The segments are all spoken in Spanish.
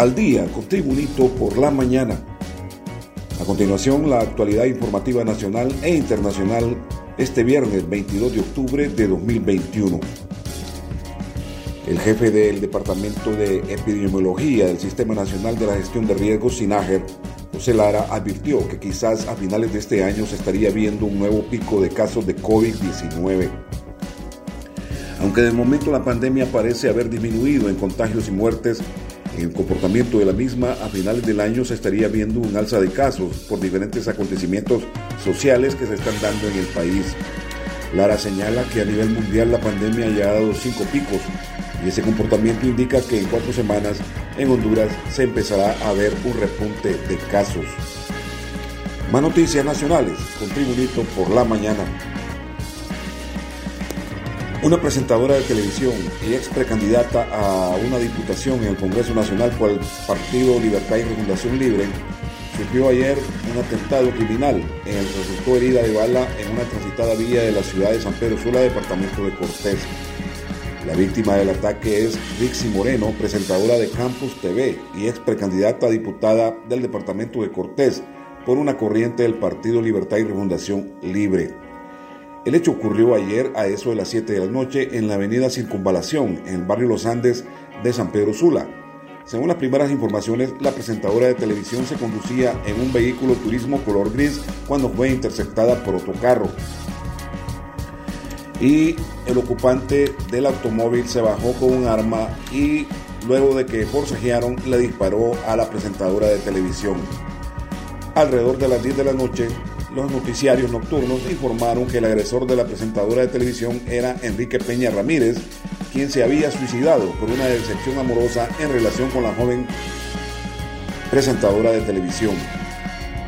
al día con Tribunito por la mañana. A continuación, la actualidad informativa nacional e internacional este viernes 22 de octubre de 2021. El jefe del Departamento de Epidemiología del Sistema Nacional de la Gestión de Riesgos, SINAGER, José Lara, advirtió que quizás a finales de este año se estaría viendo un nuevo pico de casos de COVID-19. Aunque de momento la pandemia parece haber disminuido en contagios y muertes, en el comportamiento de la misma, a finales del año se estaría viendo un alza de casos por diferentes acontecimientos sociales que se están dando en el país. Lara señala que a nivel mundial la pandemia ya ha dado cinco picos y ese comportamiento indica que en cuatro semanas en Honduras se empezará a ver un repunte de casos. Más noticias nacionales con Tribunito por la mañana. Una presentadora de televisión y ex precandidata a una diputación en el Congreso Nacional por el Partido Libertad y Refundación Libre sufrió ayer un atentado criminal en el que resultó herida de bala en una transitada vía de la ciudad de San Pedro Sula, departamento de Cortés. La víctima del ataque es Rixi Moreno, presentadora de Campus TV y ex precandidata a diputada del departamento de Cortés por una corriente del Partido Libertad y Refundación Libre. El hecho ocurrió ayer a eso de las 7 de la noche en la avenida Circunvalación, en el barrio Los Andes de San Pedro Sula. Según las primeras informaciones, la presentadora de televisión se conducía en un vehículo turismo color gris cuando fue interceptada por otro carro. Y el ocupante del automóvil se bajó con un arma y luego de que forcejearon le disparó a la presentadora de televisión. Alrededor de las 10 de la noche, los noticiarios nocturnos informaron que el agresor de la presentadora de televisión era Enrique Peña Ramírez, quien se había suicidado por una decepción amorosa en relación con la joven presentadora de televisión.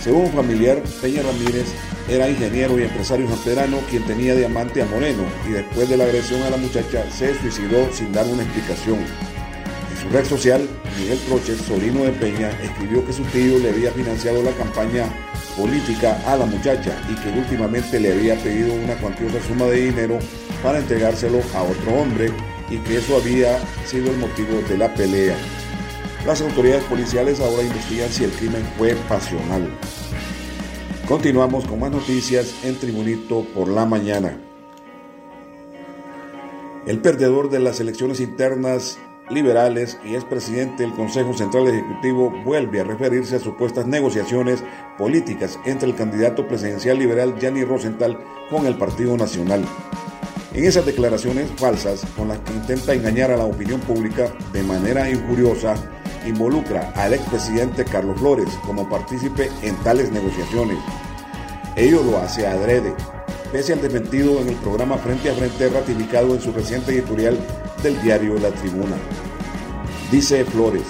Según un familiar, Peña Ramírez era ingeniero y empresario sanpedrano quien tenía diamante a Moreno y después de la agresión a la muchacha se suicidó sin dar una explicación. En su red social, Miguel Troches, sobrino de Peña, escribió que su tío le había financiado la campaña política a la muchacha y que últimamente le había pedido una cuantiosa suma de dinero para entregárselo a otro hombre y que eso había sido el motivo de la pelea. Las autoridades policiales ahora investigan si el crimen fue pasional. Continuamos con más noticias en Tribunito por la mañana. El perdedor de las elecciones internas liberales y expresidente del Consejo Central Ejecutivo vuelve a referirse a supuestas negociaciones políticas entre el candidato presidencial liberal Gianni Rosenthal con el Partido Nacional. En esas declaraciones falsas con las que intenta engañar a la opinión pública de manera injuriosa, involucra al expresidente Carlos Flores como partícipe en tales negociaciones. Ello lo hace adrede, pese al desmentido en el programa Frente a Frente ratificado en su reciente editorial del diario La Tribuna. Dice Flores,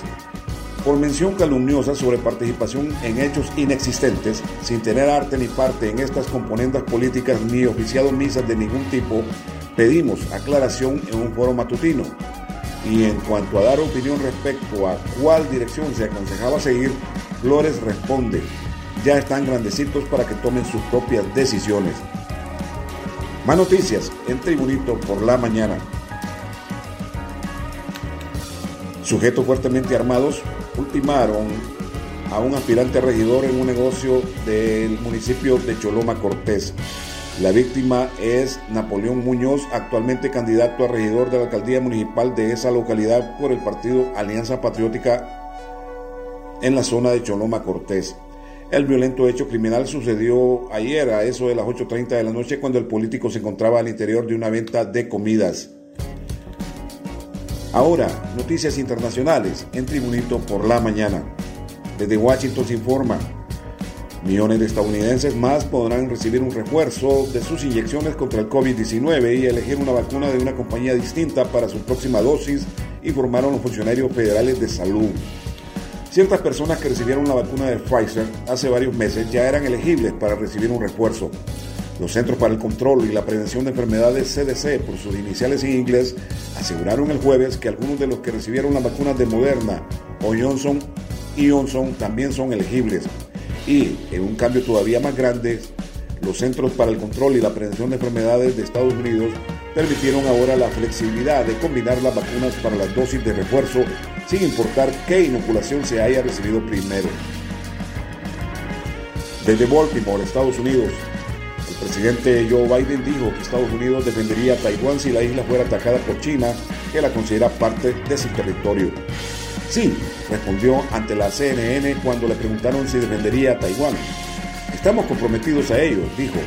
por mención calumniosa sobre participación en hechos inexistentes, sin tener arte ni parte en estas componendas políticas ni oficiado misas de ningún tipo, pedimos aclaración en un foro matutino. Y en cuanto a dar opinión respecto a cuál dirección se aconsejaba seguir, Flores responde, ya están grandecitos para que tomen sus propias decisiones. Más noticias en Tribunito por la mañana. Sujetos fuertemente armados ultimaron a un aspirante regidor en un negocio del municipio de Choloma Cortés. La víctima es Napoleón Muñoz, actualmente candidato a regidor de la alcaldía municipal de esa localidad por el partido Alianza Patriótica en la zona de Choloma Cortés. El violento hecho criminal sucedió ayer a eso de las 8.30 de la noche cuando el político se encontraba al interior de una venta de comidas. Ahora, noticias internacionales en Tribunito por la mañana. Desde Washington se informa, millones de estadounidenses más podrán recibir un refuerzo de sus inyecciones contra el COVID-19 y elegir una vacuna de una compañía distinta para su próxima dosis, informaron los funcionarios federales de salud. Ciertas personas que recibieron la vacuna de Pfizer hace varios meses ya eran elegibles para recibir un refuerzo. Los Centros para el Control y la Prevención de Enfermedades CDC, por sus iniciales en inglés, aseguraron el jueves que algunos de los que recibieron las vacunas de Moderna o Johnson y Johnson también son elegibles. Y, en un cambio todavía más grande, los Centros para el Control y la Prevención de Enfermedades de Estados Unidos permitieron ahora la flexibilidad de combinar las vacunas para las dosis de refuerzo sin importar qué inoculación se haya recibido primero. Desde Baltimore, Estados Unidos, el presidente Joe Biden dijo que Estados Unidos defendería a Taiwán si la isla fuera atacada por China, que la considera parte de su territorio. Sí, respondió ante la CNN cuando le preguntaron si defendería a Taiwán. Estamos comprometidos a ello, dijo.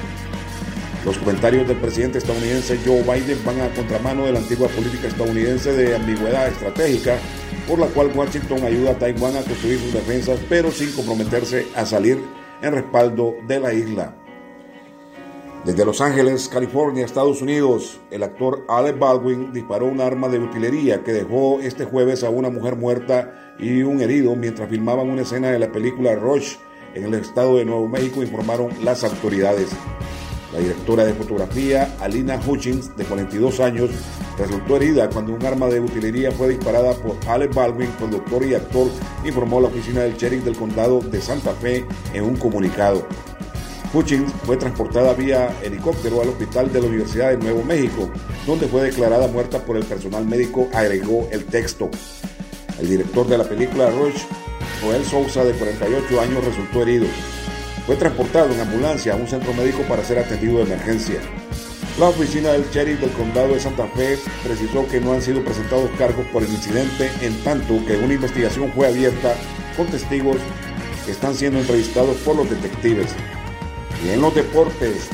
Los comentarios del presidente estadounidense Joe Biden van a contramano de la antigua política estadounidense de ambigüedad estratégica, por la cual Washington ayuda a Taiwán a construir sus defensas, pero sin comprometerse a salir en respaldo de la isla. Desde Los Ángeles, California, Estados Unidos, el actor Alec Baldwin disparó un arma de utilería que dejó este jueves a una mujer muerta y un herido mientras filmaban una escena de la película Rush en el estado de Nuevo México, informaron las autoridades. La directora de fotografía, Alina Hutchins, de 42 años, resultó herida cuando un arma de utilería fue disparada por Alec Baldwin, conductor y actor, informó la oficina del sheriff del condado de Santa Fe en un comunicado. Hutchins fue transportada vía helicóptero al hospital de la Universidad de Nuevo México, donde fue declarada muerta por el personal médico, agregó el texto. El director de la película Rush, Joel Sousa, de 48 años, resultó herido. Fue transportado en ambulancia a un centro médico para ser atendido de emergencia. La oficina del sheriff del condado de Santa Fe precisó que no han sido presentados cargos por el incidente, en tanto que una investigación fue abierta con testigos que están siendo entrevistados por los detectives. Y en los deportes,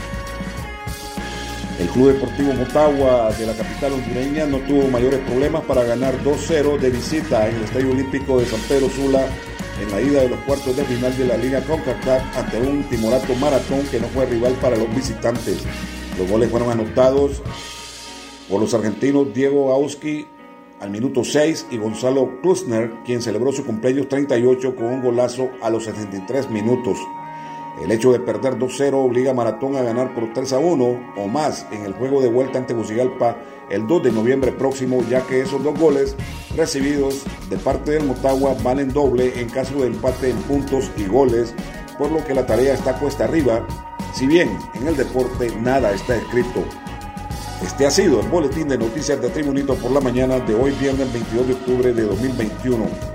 el Club Deportivo Motagua de la capital hondureña no tuvo mayores problemas para ganar 2-0 de visita en el Estadio Olímpico de San Pedro Sula en la ida de los cuartos de final de la Liga CONCACAF ante un timorato maratón que no fue rival para los visitantes. Los goles fueron anotados por los argentinos Diego Auski al minuto 6 y Gonzalo Klusner, quien celebró su cumpleaños 38 con un golazo a los 73 minutos. El hecho de perder 2-0 obliga a Maratón a ganar por 3-1 o más en el juego de vuelta ante Bucigalpa el 2 de noviembre próximo, ya que esos dos goles recibidos de parte del Motagua valen doble en caso de empate en puntos y goles, por lo que la tarea está cuesta arriba, si bien en el deporte nada está escrito. Este ha sido el boletín de noticias de Tribunito por la mañana de hoy viernes 22 de octubre de 2021.